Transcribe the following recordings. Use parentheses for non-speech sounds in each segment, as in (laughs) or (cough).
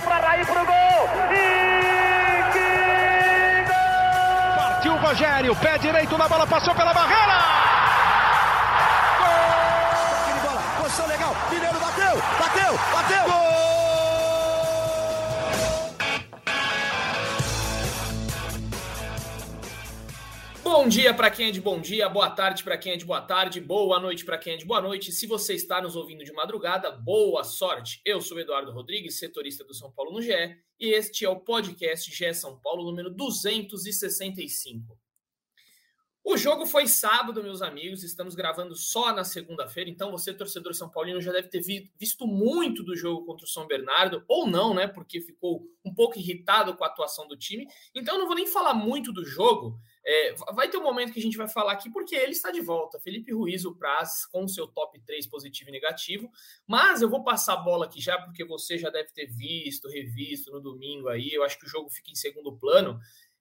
Partiu para Raí pro gol. E que gol! Partiu o Rogério, pé direito na bola, passou pela barreira. Gol! bola, posição legal. Mineiro bateu, bateu, bateu. Gol! Bom dia para quem é de bom dia, boa tarde para quem é de boa tarde, boa noite para quem é de boa noite. Se você está nos ouvindo de madrugada, boa sorte. Eu sou Eduardo Rodrigues, setorista do São Paulo no GE, e este é o podcast GE São Paulo número 265. O jogo foi sábado, meus amigos. Estamos gravando só na segunda-feira, então você, torcedor São Paulino, já deve ter visto muito do jogo contra o São Bernardo, ou não, né? Porque ficou um pouco irritado com a atuação do time. Então, não vou nem falar muito do jogo. É, vai ter um momento que a gente vai falar aqui, porque ele está de volta. Felipe Ruiz, o Praz, com seu top 3 positivo e negativo. Mas eu vou passar a bola aqui já, porque você já deve ter visto, revisto no domingo aí. Eu acho que o jogo fica em segundo plano.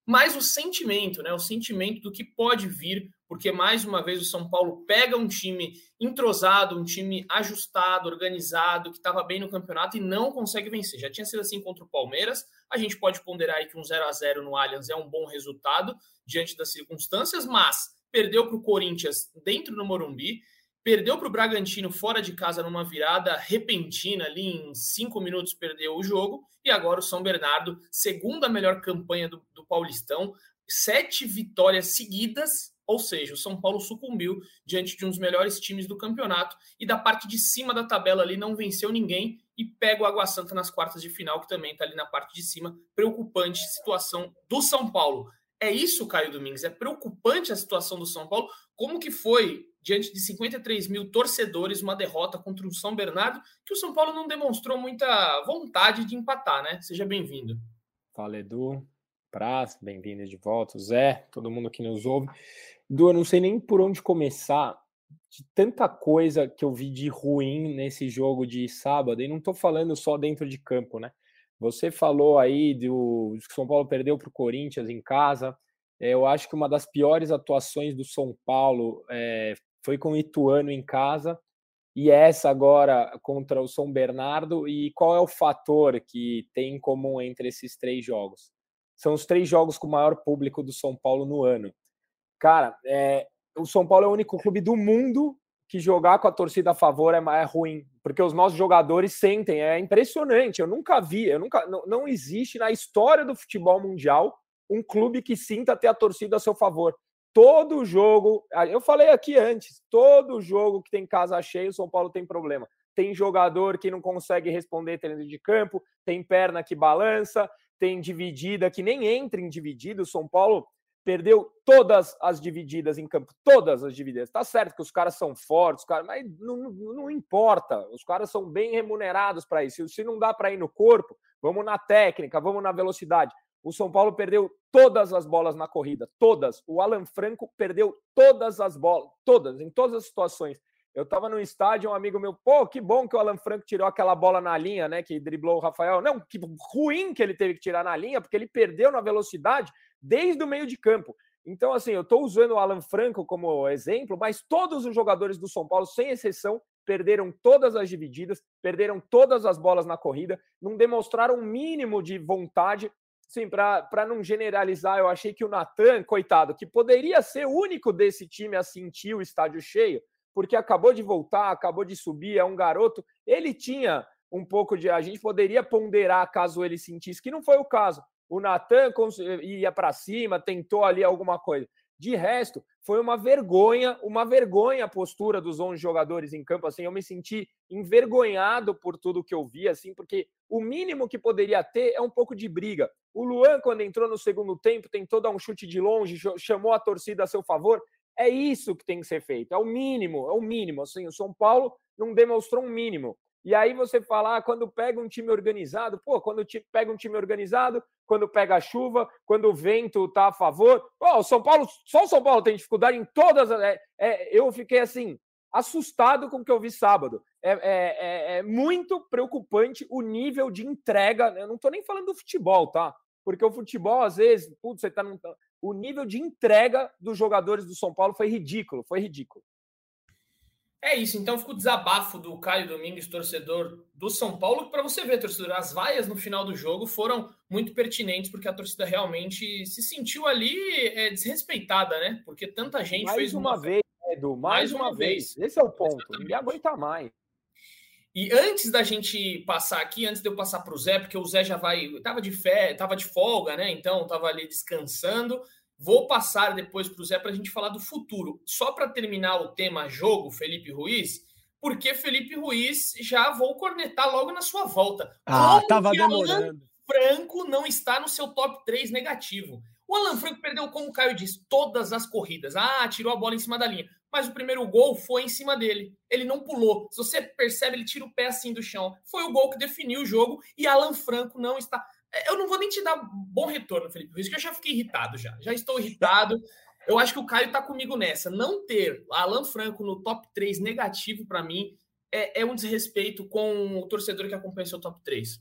Mas o sentimento, né? O sentimento do que pode vir, porque mais uma vez o São Paulo pega um time entrosado, um time ajustado, organizado, que estava bem no campeonato e não consegue vencer. Já tinha sido assim contra o Palmeiras. A gente pode ponderar aí que um 0 a 0 no Allianz é um bom resultado diante das circunstâncias, mas perdeu para o Corinthians dentro do Morumbi, perdeu para o Bragantino fora de casa numa virada repentina ali em cinco minutos perdeu o jogo e agora o São Bernardo segunda melhor campanha do, do Paulistão sete vitórias seguidas ou seja, o São Paulo sucumbiu diante de um dos melhores times do campeonato e da parte de cima da tabela ali não venceu ninguém e pega o Água Santa nas quartas de final, que também está ali na parte de cima. Preocupante situação do São Paulo. É isso, Caio Domingues? É preocupante a situação do São Paulo. Como que foi, diante de 53 mil torcedores, uma derrota contra o São Bernardo, que o São Paulo não demonstrou muita vontade de empatar, né? Seja bem-vindo. Fala, Edu. Praz, bem-vindo de volta. Zé, todo mundo que nos ouve. Du, eu não sei nem por onde começar de tanta coisa que eu vi de ruim nesse jogo de sábado, e não estou falando só dentro de campo, né? Você falou aí do que São Paulo perdeu para o Corinthians em casa. É, eu acho que uma das piores atuações do São Paulo é, foi com o Ituano em casa e essa agora contra o São Bernardo. E qual é o fator que tem em comum entre esses três jogos? São os três jogos com o maior público do São Paulo no ano. Cara, é, o São Paulo é o único clube do mundo que jogar com a torcida a favor é, é ruim, porque os nossos jogadores sentem, é impressionante. Eu nunca vi, eu nunca não, não existe na história do futebol mundial um clube que sinta ter a torcida a seu favor. Todo jogo, eu falei aqui antes, todo jogo que tem casa cheia, o São Paulo tem problema. Tem jogador que não consegue responder dentro de campo, tem perna que balança, tem dividida que nem entra em dividida. O São Paulo perdeu todas as divididas em campo, todas as divididas. Tá certo que os caras são fortes, cara, mas não, não, importa. Os caras são bem remunerados para isso. Se não dá para ir no corpo, vamos na técnica, vamos na velocidade. O São Paulo perdeu todas as bolas na corrida, todas. O Alan Franco perdeu todas as bolas, todas, em todas as situações. Eu estava no estádio, um amigo meu, pô, que bom que o Alan Franco tirou aquela bola na linha, né? Que driblou o Rafael. Não, que ruim que ele teve que tirar na linha, porque ele perdeu na velocidade desde o meio de campo. Então, assim, eu estou usando o Alan Franco como exemplo, mas todos os jogadores do São Paulo, sem exceção, perderam todas as divididas, perderam todas as bolas na corrida, não demonstraram um mínimo de vontade. Sim, para não generalizar, eu achei que o Natan, coitado, que poderia ser o único desse time a sentir o estádio cheio, porque acabou de voltar, acabou de subir, é um garoto, ele tinha um pouco de. A gente poderia ponderar caso ele sentisse, que não foi o caso o Natan ia para cima, tentou ali alguma coisa. De resto, foi uma vergonha, uma vergonha a postura dos 11 jogadores em campo. Assim, eu me senti envergonhado por tudo que eu vi, assim, porque o mínimo que poderia ter é um pouco de briga. O Luan, quando entrou no segundo tempo, tentou dar um chute de longe, chamou a torcida a seu favor. É isso que tem que ser feito. É o mínimo, é o mínimo. Assim, o São Paulo não demonstrou um mínimo. E aí você fala, ah, quando pega um time organizado, pô, quando pega um time organizado, quando pega a chuva, quando o vento tá a favor. Pô, o São Paulo, só o São Paulo tem dificuldade em todas. É, é, eu fiquei assim, assustado com o que eu vi sábado. É, é, é, é muito preocupante o nível de entrega. Eu não tô nem falando do futebol, tá? Porque o futebol, às vezes, putz, você tá. O nível de entrega dos jogadores do São Paulo foi ridículo, foi ridículo. É isso, então fica o desabafo do Caio Domingues, torcedor do São Paulo, para você ver, torcedor, as vaias no final do jogo foram muito pertinentes, porque a torcida realmente se sentiu ali é, desrespeitada, né? Porque tanta gente mais fez uma, uma vez, Edu, mais, mais uma, uma vez. vez. Esse é o ponto, Exatamente. ninguém aguenta mais. E antes da gente passar aqui, antes de eu passar para o Zé, porque o Zé já vai, tava de fé, tava de folga, né? Então tava ali descansando. Vou passar depois para o Zé para a gente falar do futuro. Só para terminar o tema jogo, Felipe Ruiz, porque Felipe Ruiz já vou cornetar logo na sua volta. Ah, Como tava demorando. Franco não está no seu top 3 negativo. O Alan Franco perdeu, como o Caio disse, todas as corridas. Ah, tirou a bola em cima da linha. Mas o primeiro gol foi em cima dele. Ele não pulou. Se você percebe, ele tira o pé assim do chão. Foi o gol que definiu o jogo e Alan Franco não está. Eu não vou nem te dar bom retorno, Felipe Ruiz, que eu já fiquei irritado já. Já estou irritado. Eu acho que o Caio está comigo nessa. Não ter Alan Franco no top 3 negativo para mim é, é, um desrespeito com o torcedor que acompanha seu top 3.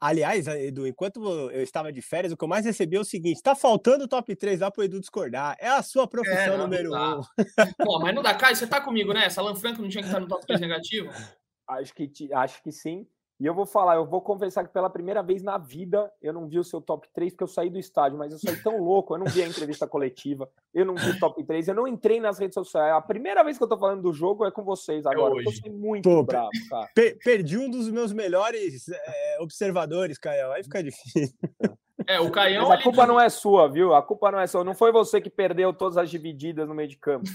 Aliás, Edu, enquanto eu estava de férias, o que eu mais recebi é o seguinte: está faltando o top 3 lá para o Edu discordar. É a sua profissão é, não, número 1. Um. Pô, mas não dá, Caio, você está comigo, né? Essa Alan Franco não tinha que estar no top 3 negativo? Acho que, acho que sim. E eu vou falar, eu vou confessar que pela primeira vez na vida eu não vi o seu top 3 porque eu saí do estádio, mas eu saí tão louco, eu não vi a entrevista coletiva, eu não vi o top 3, eu não entrei nas redes sociais. A primeira vez que eu tô falando do jogo é com vocês agora. É eu tô muito Pô, bravo, cara. perdi um dos meus melhores é, observadores, Caio. Aí fica difícil. É, o Caião. Mas a culpa não é sua, viu? A culpa não é sua. Não foi você que perdeu todas as divididas no meio de campo.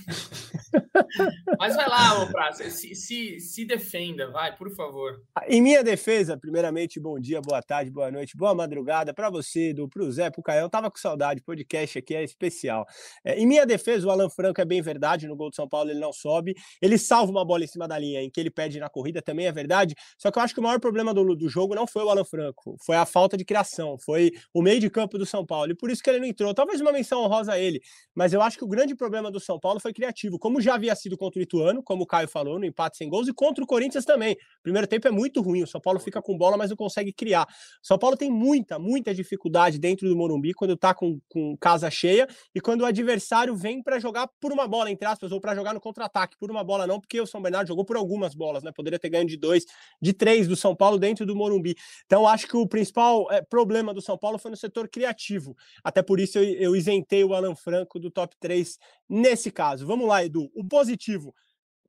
Mas vai lá, ô Praça, se, se, se defenda, vai, por favor. Em minha defesa, primeiramente, bom dia, boa tarde, boa noite, boa madrugada para você, do, pro Zé, pro Caião. Tava com saudade, podcast aqui é especial. É, em minha defesa, o Alan Franco é bem verdade, no gol do São Paulo ele não sobe. Ele salva uma bola em cima da linha, em que ele perde na corrida, também é verdade. Só que eu acho que o maior problema do, do jogo não foi o Alan Franco, foi a falta de criação, foi o meio de campo do São Paulo. E por isso que ele não entrou. Talvez uma menção honrosa a ele. Mas eu acho que o grande problema do São Paulo foi criativo. Como já havia sido contra o Ituano, como o Caio falou, no empate sem gols, e contra o Corinthians também. Primeiro tempo é muito ruim. O São Paulo fica com bola, mas não consegue criar. O São Paulo tem muita, muita dificuldade dentro do Morumbi quando tá com, com casa cheia e quando o adversário vem para jogar por uma bola, entre aspas, ou para jogar no contra-ataque. Por uma bola não, porque o São Bernardo jogou por algumas bolas, né? Poderia ter ganho de dois, de três do São Paulo dentro do Morumbi. Então, acho que o principal é, problema do São Paulo foi no setor criativo. Até por isso eu, eu isentei o Alan Franco do top 3 nesse caso. Vamos lá, Edu. O positivo.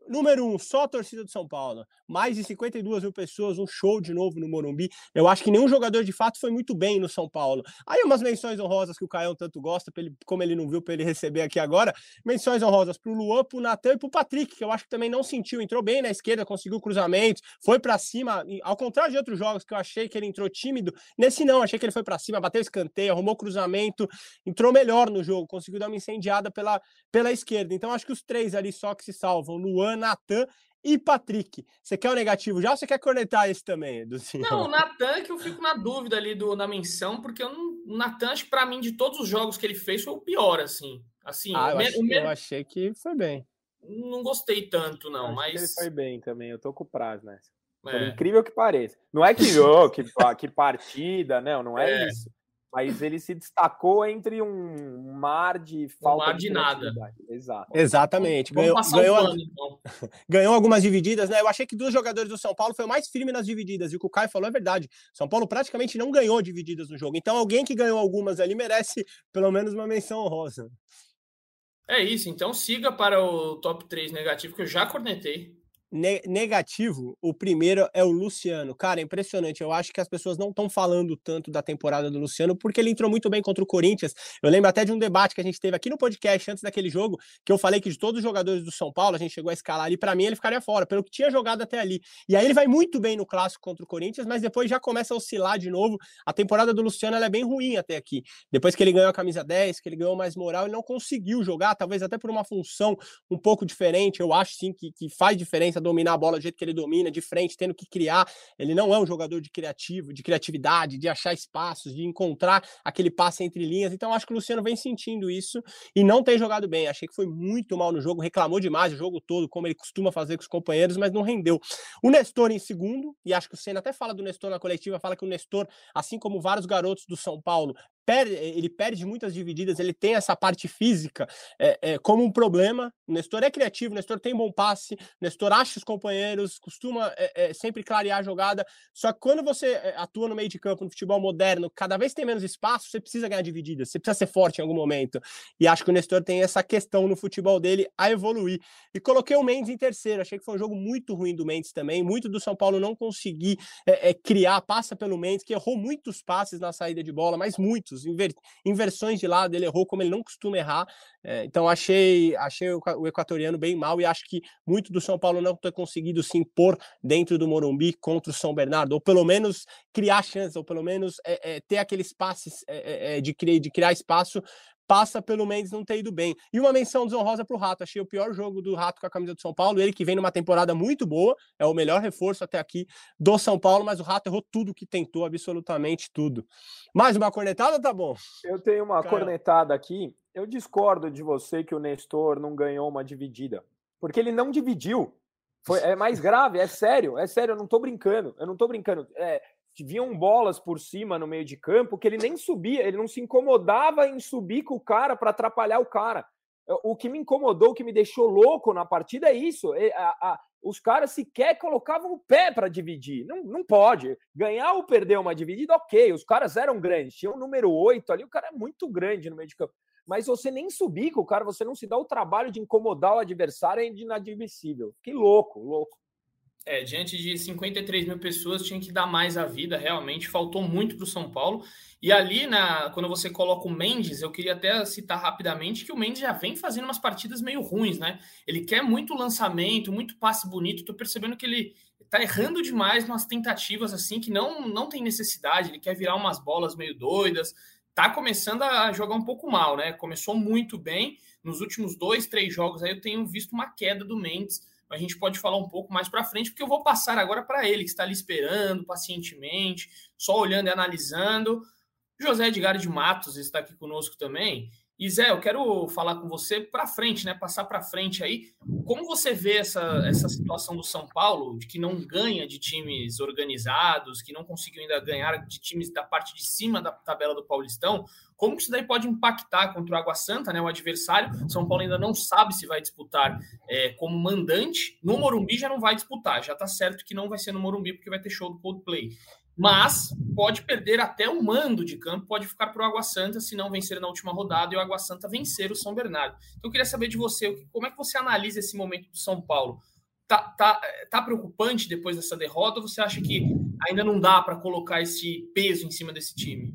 Número um, só a torcida do São Paulo. Mais de 52 mil pessoas, um show de novo no Morumbi. Eu acho que nenhum jogador de fato foi muito bem no São Paulo. Aí umas menções honrosas que o Caião tanto gosta, ele, como ele não viu para ele receber aqui agora. Menções honrosas para o Luan, para o Natan e para o Patrick, que eu acho que também não sentiu. Entrou bem na esquerda, conseguiu cruzamento, foi para cima. Ao contrário de outros jogos que eu achei que ele entrou tímido, nesse não, achei que ele foi para cima, bateu escanteio, arrumou cruzamento, entrou melhor no jogo, conseguiu dar uma incendiada pela, pela esquerda. Então acho que os três ali só que se salvam: Luan, Natan e Patrick. Você quer o negativo já ou você quer cornetar esse também, Eduzinho? Não, o Natan que eu fico na dúvida ali do, da menção, porque eu não, o Natan, acho que pra mim, de todos os jogos que ele fez, foi o pior, assim. assim ah, eu, achei, eu achei que foi bem. Não gostei tanto, não, mas... ele foi bem também, eu tô com o prazo nessa. É. incrível que pareça. Não é que, (laughs) oh, que, que partida, não, não é, é. isso mas ele se destacou entre um mar de falta um mar de, de nada. Exato. Exatamente. ganhou, ganhou, um então. (laughs) ganhou algumas divididas, né? Eu achei que dos jogadores do São Paulo foi o mais firme nas divididas, e o que o Caio falou é verdade. São Paulo praticamente não ganhou divididas no jogo. Então, alguém que ganhou algumas ali merece pelo menos uma menção honrosa. É isso, então siga para o top 3 negativo que eu já cornetei negativo, o primeiro é o Luciano. Cara, é impressionante. Eu acho que as pessoas não estão falando tanto da temporada do Luciano porque ele entrou muito bem contra o Corinthians. Eu lembro até de um debate que a gente teve aqui no podcast antes daquele jogo, que eu falei que de todos os jogadores do São Paulo, a gente chegou a escalar ali, para mim ele ficaria fora, pelo que tinha jogado até ali. E aí ele vai muito bem no clássico contra o Corinthians, mas depois já começa a oscilar de novo. A temporada do Luciano é bem ruim até aqui. Depois que ele ganhou a camisa 10, que ele ganhou mais moral, ele não conseguiu jogar, talvez até por uma função um pouco diferente. Eu acho sim que, que faz diferença dominar a bola do jeito que ele domina, de frente, tendo que criar. Ele não é um jogador de criativo, de criatividade, de achar espaços, de encontrar aquele passe entre linhas. Então, acho que o Luciano vem sentindo isso e não tem jogado bem. Achei que foi muito mal no jogo, reclamou demais o jogo todo, como ele costuma fazer com os companheiros, mas não rendeu. O Nestor em segundo, e acho que o Senna até fala do Nestor na coletiva, fala que o Nestor, assim como vários garotos do São Paulo, perde, ele perde muitas divididas, ele tem essa parte física é, é, como um problema. O Nestor é criativo, o Nestor tem bom passe, o Nestor acha os companheiros, costuma é, sempre clarear a jogada. Só que quando você atua no meio de campo, no futebol moderno, cada vez tem menos espaço, você precisa ganhar divididas, você precisa ser forte em algum momento. E acho que o Nestor tem essa questão no futebol dele a evoluir. E coloquei o Mendes em terceiro, achei que foi um jogo muito ruim do Mendes também, muito do São Paulo não conseguir criar, passa pelo Mendes, que errou muitos passes na saída de bola, mas muitos inver, inversões de lado, ele errou como ele não costuma errar. É, então achei, achei o, o, equatoriano bem mal e acho que muito do São Paulo não ter conseguido se impor dentro do Morumbi contra o São Bernardo, ou pelo menos criar chances, ou pelo menos é, é, ter aqueles passes é, é, de, de criar espaço passa pelo Mendes não ter ido bem. E uma menção desonrosa para o Rato. Achei o pior jogo do Rato com a camisa do São Paulo. Ele que vem numa temporada muito boa, é o melhor reforço até aqui do São Paulo, mas o Rato errou tudo que tentou, absolutamente tudo. Mais uma cornetada, tá bom? Eu tenho uma cornetada aqui. Eu discordo de você que o Nestor não ganhou uma dividida, porque ele não dividiu. Foi, é mais grave, é sério, é sério, eu não tô brincando, eu não tô brincando. É, vinham bolas por cima no meio de campo que ele nem subia, ele não se incomodava em subir com o cara para atrapalhar o cara. O que me incomodou, o que me deixou louco na partida é isso. A, a, os caras sequer colocavam o pé para dividir. Não, não pode. Ganhar ou perder uma dividida, ok. Os caras eram grandes. Tinha o número 8 ali, o cara é muito grande no meio de campo. Mas você nem subir com o cara, você não se dá o trabalho de incomodar o adversário, é inadmissível. Que louco, louco. É, diante de 53 mil pessoas, tinha que dar mais a vida, realmente. Faltou muito para o São Paulo. E ali, na, quando você coloca o Mendes, eu queria até citar rapidamente que o Mendes já vem fazendo umas partidas meio ruins, né? Ele quer muito lançamento, muito passe bonito. Tô percebendo que ele tá errando demais nas tentativas assim que não, não tem necessidade. Ele quer virar umas bolas meio doidas. Tá começando a jogar um pouco mal, né? Começou muito bem. Nos últimos dois, três jogos aí eu tenho visto uma queda do Mendes a gente pode falar um pouco mais para frente, porque eu vou passar agora para ele, que está ali esperando pacientemente, só olhando e analisando. José Edgar de Matos está aqui conosco também. E Zé, eu quero falar com você para frente, né? Passar para frente aí. Como você vê essa, essa situação do São Paulo, de que não ganha de times organizados, que não conseguiu ainda ganhar de times da parte de cima da tabela do Paulistão? Como que isso daí pode impactar contra o Água Santa, né? O adversário. São Paulo ainda não sabe se vai disputar é, como mandante. No Morumbi já não vai disputar. Já está certo que não vai ser no Morumbi, porque vai ter show do Coldplay mas pode perder até o mando de campo, pode ficar para o Água Santa se não vencer na última rodada e o Água Santa vencer o São Bernardo. Então eu queria saber de você, como é que você analisa esse momento do São Paulo? Tá, tá, tá preocupante depois dessa derrota ou você acha que ainda não dá para colocar esse peso em cima desse time?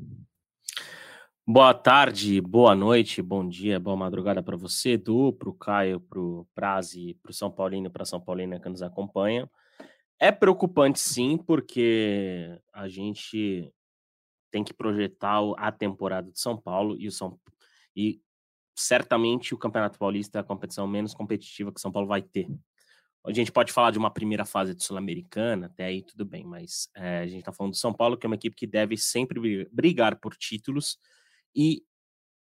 Boa tarde, boa noite, bom dia, boa madrugada para você, Edu, para o Caio, para o Praze, para o São Paulino, para São Paulina que nos acompanha. É preocupante sim, porque a gente tem que projetar a temporada de São Paulo e o São e certamente o Campeonato Paulista é a competição menos competitiva que São Paulo vai ter. A gente pode falar de uma primeira fase de Sul-Americana, até aí tudo bem, mas é, a gente está falando do São Paulo, que é uma equipe que deve sempre brigar por títulos e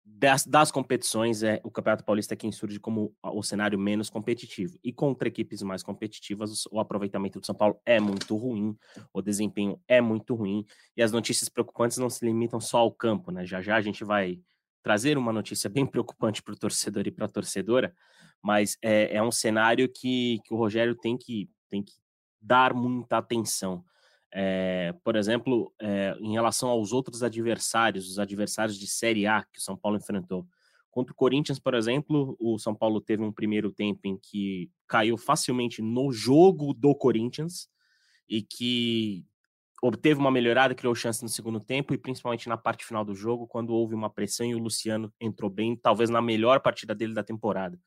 das, das, competições, é o Campeonato Paulista é quem surge como o cenário menos competitivo. E contra equipes mais competitivas, o aproveitamento do São Paulo é muito ruim, o desempenho é muito ruim, e as notícias preocupantes não se limitam só ao campo, né? Já já a gente vai trazer uma notícia (laughs) bem preocupante para o torcedor e para a torcedora, mas é, é um cenário que, que o Rogério tem que, tem que dar muita atenção. É, por exemplo, é, em relação aos outros adversários, os adversários de Série A que o São Paulo enfrentou. Contra o Corinthians, por exemplo, o São Paulo teve um primeiro tempo em que caiu facilmente no jogo do Corinthians e que obteve uma melhorada, criou chance no segundo tempo e principalmente na parte final do jogo, quando houve uma pressão e o Luciano entrou bem, talvez na melhor partida dele da temporada.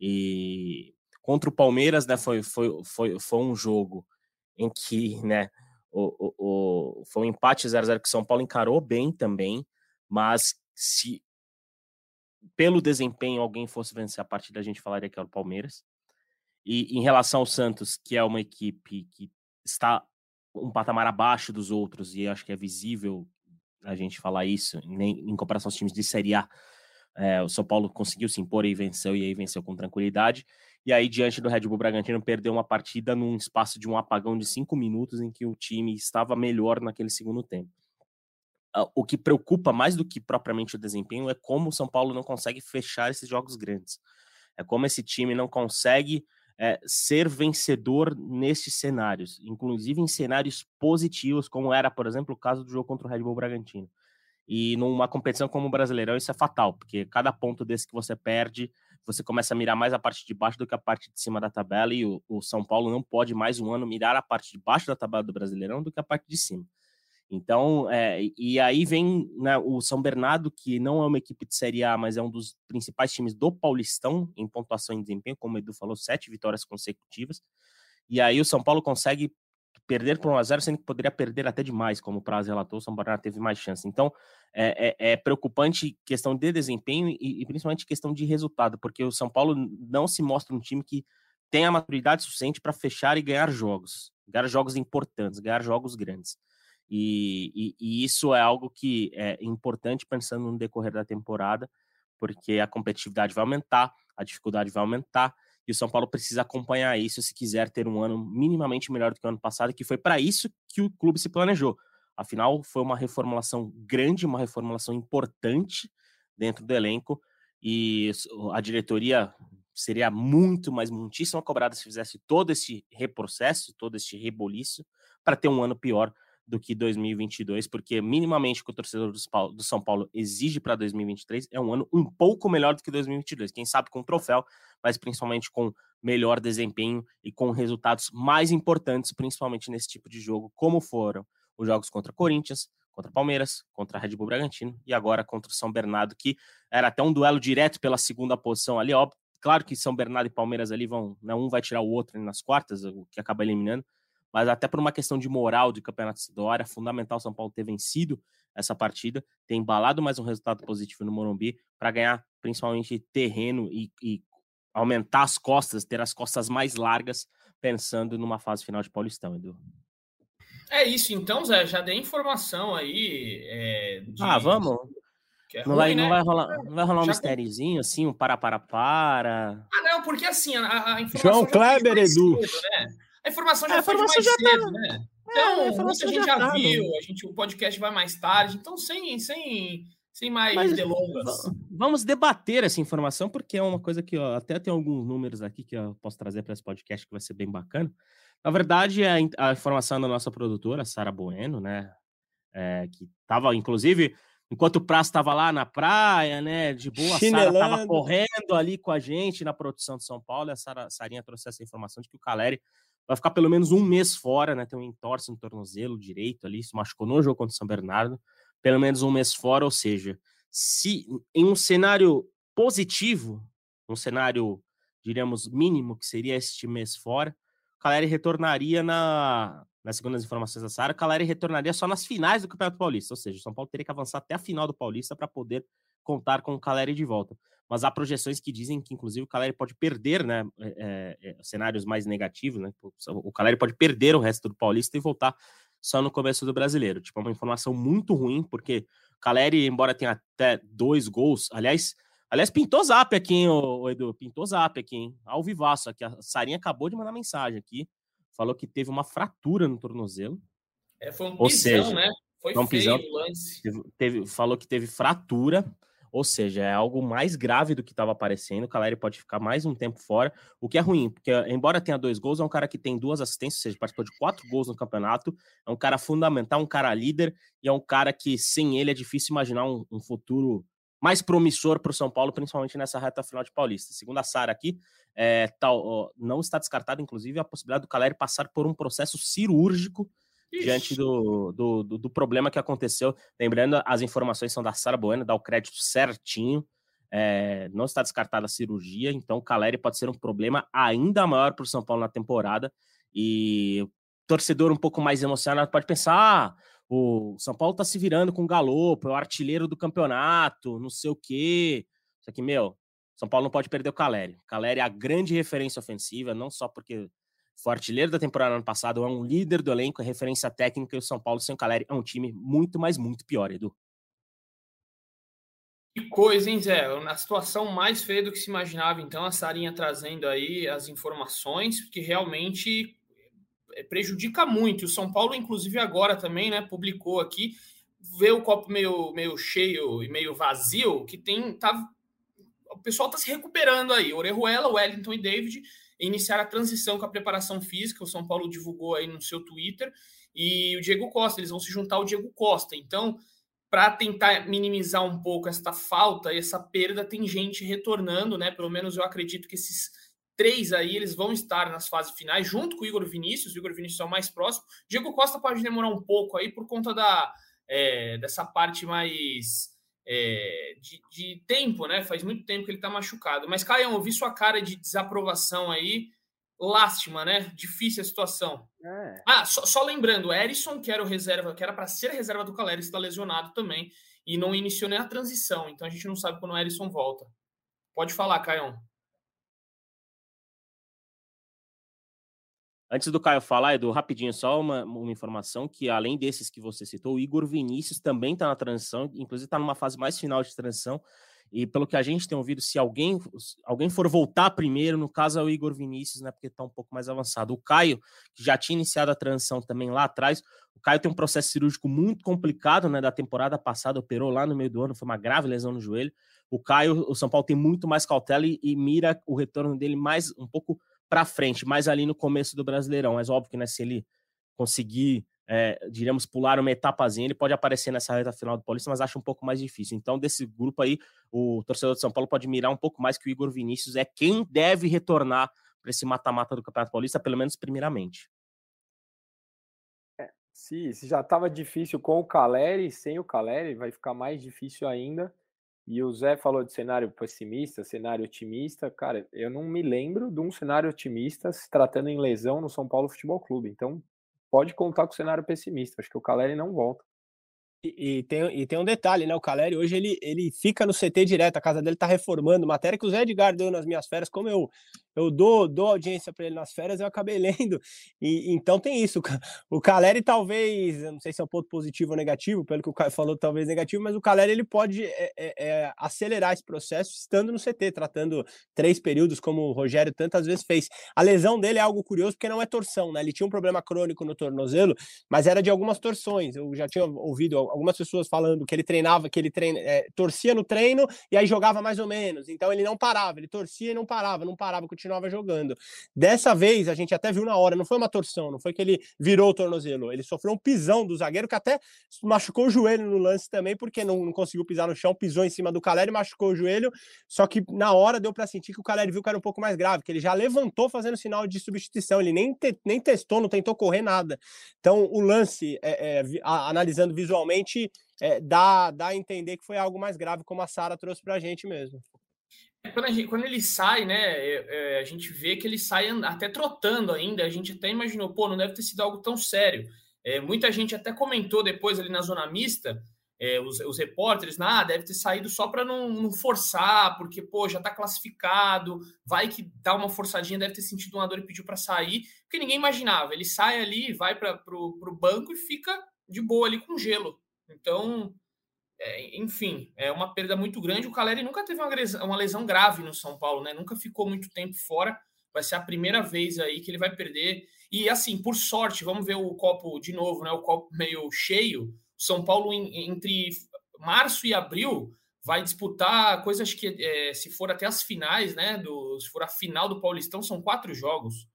E contra o Palmeiras, né, foi, foi, foi, foi um jogo em que, né, o, o, o, foi um empate 0x0 que o São Paulo encarou bem também, mas se pelo desempenho alguém fosse vencer a partida, a gente falaria que era o Palmeiras. E em relação ao Santos, que é uma equipe que está um patamar abaixo dos outros, e acho que é visível a gente falar isso, nem em comparação aos times de Série A, é, o São Paulo conseguiu se impor e venceu, e aí venceu com tranquilidade. E aí, diante do Red Bull Bragantino, perdeu uma partida num espaço de um apagão de cinco minutos em que o time estava melhor naquele segundo tempo. o que preocupa mais do que propriamente o desempenho é como o São Paulo não consegue fechar esses jogos grandes. É como esse time não consegue é, ser vencedor nesses cenários, inclusive em cenários positivos, como era, por exemplo, o caso do jogo contra o Red Bull Bragantino. E numa competição como o Brasileirão, isso é fatal, porque cada ponto desse que você perde, você começa a mirar mais a parte de baixo do que a parte de cima da tabela, e o, o São Paulo não pode mais um ano mirar a parte de baixo da tabela do Brasileirão do que a parte de cima. Então, é, e aí vem né, o São Bernardo, que não é uma equipe de Série A, mas é um dos principais times do Paulistão em pontuação e desempenho, como o Edu falou, sete vitórias consecutivas. E aí o São Paulo consegue perder por 1 a 0 sendo que poderia perder até demais, como o Prazo relatou, o São Bernardo teve mais chance. Então, é, é, é preocupante questão de desempenho e, e, principalmente questão de resultado, porque o São Paulo não se mostra um time que tem a maturidade suficiente para fechar e ganhar jogos, ganhar jogos importantes, ganhar jogos grandes. E, e, e, isso é algo que é importante pensando no decorrer da temporada, porque a competitividade vai aumentar, a dificuldade vai aumentar, e o São Paulo precisa acompanhar isso se quiser ter um ano minimamente melhor do que o ano passado, que foi para isso que o clube se planejou. Afinal, foi uma reformulação grande, uma reformulação importante dentro do elenco, e a diretoria seria muito, mas muitíssimo cobrada se fizesse todo esse reprocesso, todo esse reboliço, para ter um ano pior do que 2022, porque minimamente o que o torcedor do, São Paulo exige para 2023 é um ano um pouco melhor do que 2022. Quem sabe com troféu, mas principalmente com melhor desempenho e com resultados mais importantes, principalmente nesse tipo de jogo, como foram os jogos contra Corinthians, contra Palmeiras, contra Red Bull Bragantino e agora contra o São Bernardo, que era até um duelo direto pela segunda posição ali, óbvio. Claro que São Bernardo e Palmeiras ali vão, né, um vai tirar o outro nas quartas, o que acaba eliminando, mas até por uma questão de moral de campeonato era fundamental São Paulo ter vencido essa partida, ter embalado mais um resultado positivo no Morumbi para ganhar principalmente terreno e, e, aumentar as costas, ter as costas mais largas, pensando numa fase final de Paulistão, Edu. É isso, então, Zé, já dei informação aí. É, de... Ah, vamos. É não, ruim, vai, né? não vai rolar, não vai rolar um mistériozinho, assim, um para para para. Ah, não, porque assim, a, a informação. João Kleber, Edu. Cedo, né? A informação já a informação foi mais já cedo, tá... né? Então, é, a, muita gente já, já tá, viu, a gente, o podcast vai mais tarde, então sem, sem, sem mais Mas, delongas. Vamos debater essa informação, porque é uma coisa que ó, até tem alguns números aqui que eu posso trazer para esse podcast que vai ser bem bacana. Na verdade, a, a informação da nossa produtora, Sara Bueno, né? É, que estava, inclusive, enquanto o Prazo estava lá na praia, né? De boa, a Sara estava correndo ali com a gente na produção de São Paulo, e a Sara, Sarinha trouxe essa informação de que o Caleri vai ficar pelo menos um mês fora, né? Tem um entorse no tornozelo direito ali, se machucou no jogo contra o São Bernardo, pelo menos um mês fora, ou seja, se em um cenário positivo, um cenário, diríamos, mínimo, que seria este mês fora, o Caleri retornaria na, nas segundas informações da Sara, o Caleri retornaria só nas finais do Campeonato Paulista, ou seja, o São Paulo teria que avançar até a final do Paulista para poder contar com o Caleri de volta mas há projeções que dizem que, inclusive, o Caleri pode perder, né? É, é, cenários mais negativos, né? O Caleri pode perder o resto do Paulista e voltar só no começo do brasileiro. Tipo, é uma informação muito ruim, porque o Caleri, embora tenha até dois gols, aliás. Aliás, pintou zap aqui, hein, Edu? Pintou zap aqui, hein? Ao vivaço aqui. A Sarinha acabou de mandar mensagem aqui. Falou que teve uma fratura no tornozelo. É, foi um pisão, Ou seja, né? Foi um pisão, lance. Teve, teve, falou que teve fratura. Ou seja, é algo mais grave do que estava aparecendo. O Caleri pode ficar mais um tempo fora, o que é ruim, porque embora tenha dois gols, é um cara que tem duas assistências, ou seja, participou de quatro gols no campeonato. É um cara fundamental, um cara líder, e é um cara que sem ele é difícil imaginar um, um futuro mais promissor para o São Paulo, principalmente nessa reta final de Paulista. Segundo a Sara aqui, é, tal, ó, não está descartada, inclusive, a possibilidade do Caleri passar por um processo cirúrgico Ixi. diante do, do, do, do, problema que aconteceu. Lembrando, as informações são da Sara Bueno, dá o crédito certinho. É, não está descartada a cirurgia, então o Caleri pode ser um problema ainda maior para o São Paulo na temporada. E o torcedor um pouco mais emocionado pode pensar: ah, o São Paulo está se virando com o Galopo, é o artilheiro do campeonato, não sei o quê. Isso aqui, meu, São Paulo não pode perder o Caleri. O Caleri é a grande referência ofensiva, não só porque foi artilheiro da temporada ano passado, é um líder do elenco, é referência técnica e o São Paulo sem o Caleri é um time muito, mas muito pior, Edu. Que coisa, hein, Zé? Na situação mais feia do que se imaginava, então, a Sarinha trazendo aí as informações, que realmente eh, prejudica muito. O São Paulo, inclusive, agora também, né, publicou aqui ver o copo meio, meio cheio e meio vazio, que tem. Tá, o pessoal está se recuperando aí. Orejuela, Wellington e David iniciar a transição com a preparação física. O São Paulo divulgou aí no seu Twitter. E o Diego Costa, eles vão se juntar ao Diego Costa. Então, para tentar minimizar um pouco essa falta e essa perda, tem gente retornando, né? Pelo menos eu acredito que esses três aí eles vão estar nas fases finais, junto com o Igor Vinícius. O Igor Vinícius é o mais próximo. Diego Costa pode demorar um pouco aí por conta da, é, dessa parte mais é, de, de, tempo, né? Faz muito tempo que ele tá machucado. Mas, Caio, eu vi sua cara de desaprovação aí. Lástima, né? Difícil a situação. É. Ah, só, só, lembrando, Erisson, que era o reserva, que era para ser reserva do Caleri, está lesionado também e não iniciou nem a transição. Então a gente não sabe quando o Erisson volta. Pode falar, Caio. Antes do Caio falar, Edu, rapidinho, só uma, uma informação que além desses que você citou, o Igor Vinícius também está na transição, inclusive está numa fase mais final de transição. E pelo que a gente tem ouvido, se alguém, alguém for voltar primeiro, no caso é o Igor Vinícius, né? Porque está um pouco mais avançado. O Caio, que já tinha iniciado a transição também lá atrás, o Caio tem um processo cirúrgico muito complicado, né? Da temporada passada, operou lá no meio do ano, foi uma grave lesão no joelho. O Caio, o São Paulo tem muito mais cautela e, e mira o retorno dele mais um pouco para frente, mais ali no começo do Brasileirão. Mas óbvio que né, se ele conseguir, é, diríamos, pular uma etapazinha, ele pode aparecer nessa reta final do Paulista, mas acho um pouco mais difícil. Então, desse grupo aí, o torcedor de São Paulo pode mirar um pouco mais que o Igor Vinícius é quem deve retornar para esse mata-mata do Campeonato Paulista, pelo menos primeiramente. É, se, se já estava difícil com o Caleri, sem o Caleri, vai ficar mais difícil ainda. E o Zé falou de cenário pessimista, cenário otimista. Cara, eu não me lembro de um cenário otimista se tratando em lesão no São Paulo Futebol Clube. Então, pode contar com o cenário pessimista. Acho que o Caleri não volta. E, e, tem, e tem um detalhe, né? O Caleri hoje ele, ele fica no CT direto, a casa dele tá reformando. Matéria que o Zé Edgar deu nas minhas férias, como eu eu dou, dou audiência para ele nas férias, eu acabei (laughs) lendo. E então tem isso. O Caleri talvez, não sei se é um ponto positivo ou negativo, pelo que o Caio falou, talvez negativo, mas o Caleri ele pode é, é, é, acelerar esse processo estando no CT, tratando três períodos, como o Rogério tantas vezes fez. A lesão dele é algo curioso porque não é torção, né? Ele tinha um problema crônico no tornozelo, mas era de algumas torções. Eu já tinha ouvido algumas pessoas falando que ele treinava, que ele treina, é, torcia no treino e aí jogava mais ou menos. Então ele não parava, ele torcia e não parava, não parava, continuava continuava jogando. Dessa vez, a gente até viu na hora, não foi uma torção, não foi que ele virou o tornozelo, ele sofreu um pisão do zagueiro que até machucou o joelho no lance também, porque não, não conseguiu pisar no chão, pisou em cima do Caleri, machucou o joelho, só que na hora deu para sentir que o Caleri viu que era um pouco mais grave, que ele já levantou fazendo sinal de substituição, ele nem, te, nem testou, não tentou correr nada. Então, o lance, é, é, a, analisando visualmente, é, dá, dá a entender que foi algo mais grave, como a Sara trouxe para a gente mesmo. Quando, gente, quando, ele sai, né, é, é, a gente vê que ele sai até trotando ainda. A gente até imaginou, pô, não deve ter sido algo tão sério. É, muita gente até comentou depois ali na zona mista, é, os, os, repórteres, ah, deve ter saído só para não, não, forçar, porque, pô, já está classificado, vai que dá uma forçadinha, deve ter sentido uma dor e pediu para sair, porque ninguém imaginava. Ele sai ali, vai para o banco e fica de boa ali com gelo. Então, é, enfim, é uma perda muito grande. O Caleri nunca teve uma lesão, uma lesão, grave no São Paulo, né? Nunca ficou muito tempo fora. Vai ser a primeira vez aí que ele vai perder. E assim, por sorte, vamos ver o copo de novo, né? O copo meio cheio. O São Paulo, em, entre março e abril, vai disputar coisas que, é, se for até as finais, né? Do, se for a final do Paulistão, são quatro jogos.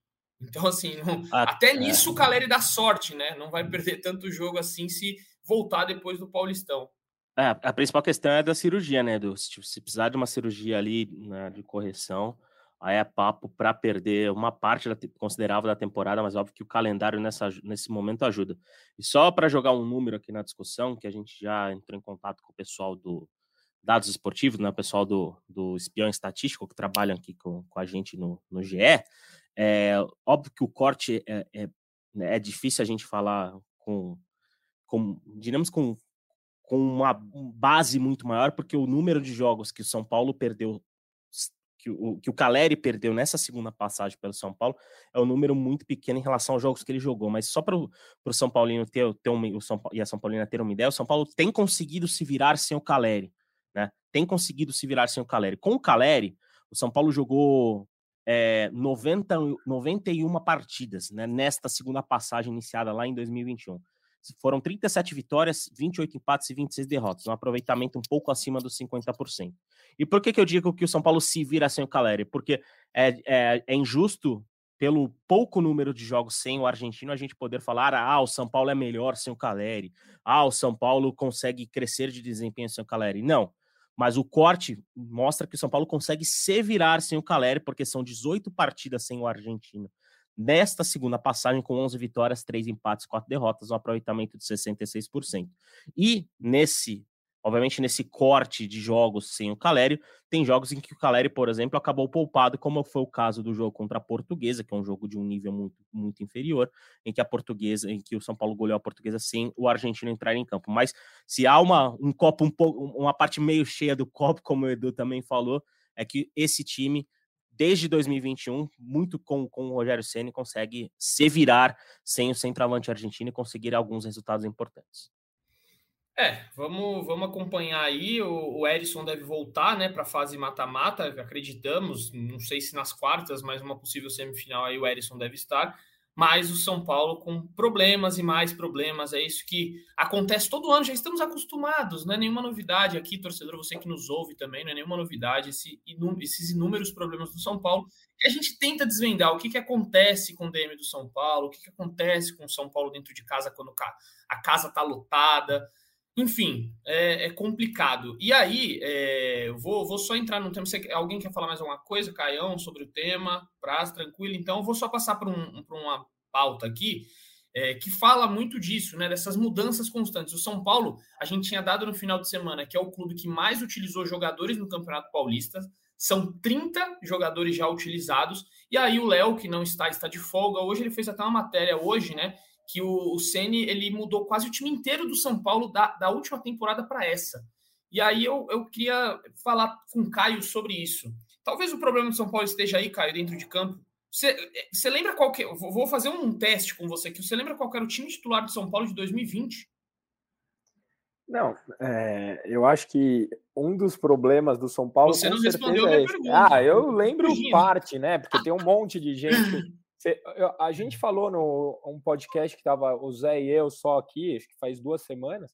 Então, assim, não, até, até nisso o Caleri dá sorte, né? Não vai perder tanto jogo assim se voltar depois do Paulistão. É, a principal questão é da cirurgia, né, Edu? Se, se precisar de uma cirurgia ali né, de correção, aí é papo para perder uma parte da, considerável da temporada, mas óbvio que o calendário nessa, nesse momento ajuda. E só para jogar um número aqui na discussão, que a gente já entrou em contato com o pessoal do Dados Esportivos, né, o pessoal do, do Espião Estatístico, que trabalham aqui com, com a gente no, no GE, é óbvio que o corte é, é, é difícil a gente falar com, com diremos com com uma base muito maior, porque o número de jogos que o São Paulo perdeu, que o, que o Caleri perdeu nessa segunda passagem pelo São Paulo, é um número muito pequeno em relação aos jogos que ele jogou. Mas só para o São Paulino ter, ter uma, o São, e a São Paulina ter uma ideia, o São Paulo tem conseguido se virar sem o Caleri. Né? Tem conseguido se virar sem o Caleri. Com o Caleri, o São Paulo jogou é, 90, 91 partidas né, nesta segunda passagem iniciada lá em 2021. Foram 37 vitórias, 28 empates e 26 derrotas, um aproveitamento um pouco acima dos 50%. E por que, que eu digo que o São Paulo se vira sem o Caleri? Porque é, é, é injusto, pelo pouco número de jogos sem o argentino, a gente poder falar: ah, o São Paulo é melhor sem o Caleri, ah, o São Paulo consegue crescer de desempenho sem o Caleri. Não. Mas o corte mostra que o São Paulo consegue se virar sem o Caleri, porque são 18 partidas sem o argentino nesta segunda passagem com 11 vitórias, 3 empates, 4 derrotas, um aproveitamento de 66%. E nesse, obviamente nesse corte de jogos sem o Calério, tem jogos em que o Calério, por exemplo, acabou poupado, como foi o caso do jogo contra a Portuguesa, que é um jogo de um nível muito, muito inferior, em que a Portuguesa, em que o São Paulo goleou a Portuguesa sem o argentino entrar em campo. Mas se há uma um copo um pouco, uma parte meio cheia do copo, como o Edu também falou, é que esse time desde 2021, muito com, com o Rogério Ceni consegue se virar sem o centroavante argentino e conseguir alguns resultados importantes. É, vamos, vamos acompanhar aí. O, o Erisson deve voltar né, para a fase mata-mata, acreditamos. Não sei se nas quartas, mas uma possível semifinal aí o Erisson deve estar mas o São Paulo com problemas e mais problemas. É isso que acontece todo ano, já estamos acostumados, não é nenhuma novidade aqui, torcedor, você que nos ouve também, não é nenhuma novidade esse, esses inúmeros problemas do São Paulo. E a gente tenta desvendar o que, que acontece com o DM do São Paulo, o que, que acontece com o São Paulo dentro de casa quando a casa está lotada. Enfim, é, é, complicado. E aí, é, vou, vou só entrar no tema. Você, alguém quer falar mais alguma coisa, Caião, sobre o tema? Praz, tranquilo. Então, eu vou só passar para um, uma pauta aqui é, que fala muito disso, né? Dessas mudanças constantes. O São Paulo, a gente tinha dado no final de semana que é o clube que mais utilizou jogadores no Campeonato Paulista. São 30 jogadores já utilizados. E aí, o Léo, que não está, está de folga. Hoje ele fez até uma matéria hoje, né? Que o, o Ceni ele mudou quase o time inteiro do São Paulo da, da última temporada para essa. E aí eu, eu queria falar com o Caio sobre isso. Talvez o problema do São Paulo esteja aí, Caio, dentro de campo. Você, lembra qual que. Vou fazer um teste com você aqui. Você lembra qual era o time titular do São Paulo de 2020? Não, é, eu acho que um dos problemas do São Paulo. Você não respondeu a minha é pergunta. Ah, eu lembro parte, né? Porque tem um monte de gente (clears throat) a gente falou no um podcast que estava o Zé e eu só aqui, acho que faz duas semanas,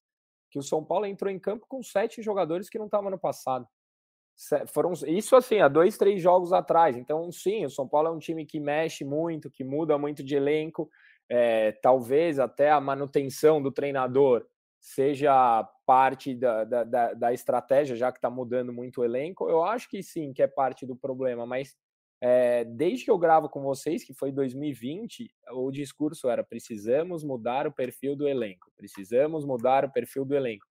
que o São Paulo entrou em campo com sete jogadores que não estavam no passado. Foram isso assim há dois, três jogos atrás. Então, sim, o São Paulo é um time que mexe muito, que muda muito de elenco. É, talvez até a manutenção do treinador seja parte da, da, da estratégia, já que está mudando muito o elenco. Eu acho que sim, que é parte do problema, mas é, desde que eu gravo com vocês, que foi 2020, o discurso era: precisamos mudar o perfil do elenco, precisamos mudar o perfil do elenco.